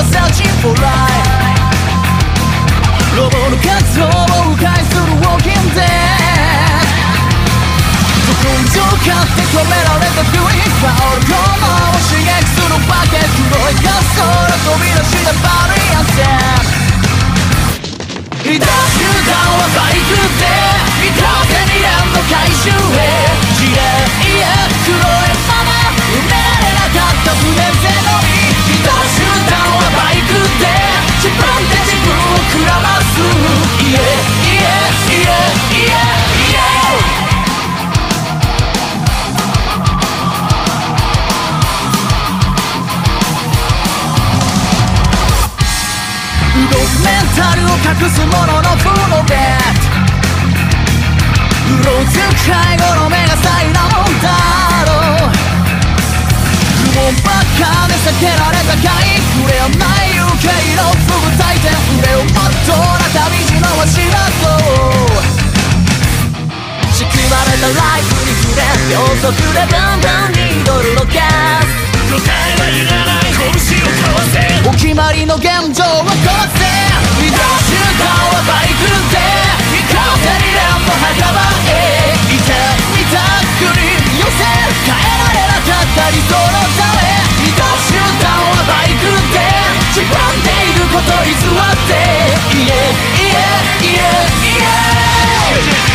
は searching for life ロボの活動を迂回する Walking Dead ど根性かって止められたビューイン香るこのを刺激するバケツ黒いガス空飛び出したバリアンセ移動手段はバイクで移動手に連の回収へ地霊自分をくらますイエイエイエイイエイイエイ動くメンタルを隠すもののフロベうろつく介護の目がサイなもんだろう雲ばっかで避けられたかい触れ合わない速でブンブンにドルのガス答えはいらない拳を交わせお決まりの現状を壊せ移動手段はバイクで行こうぜリレーの墓場へいてみたくに寄せ変えられなかった理想のため移動手段はバイクで自分でいること偽ってイエイエイエイエイ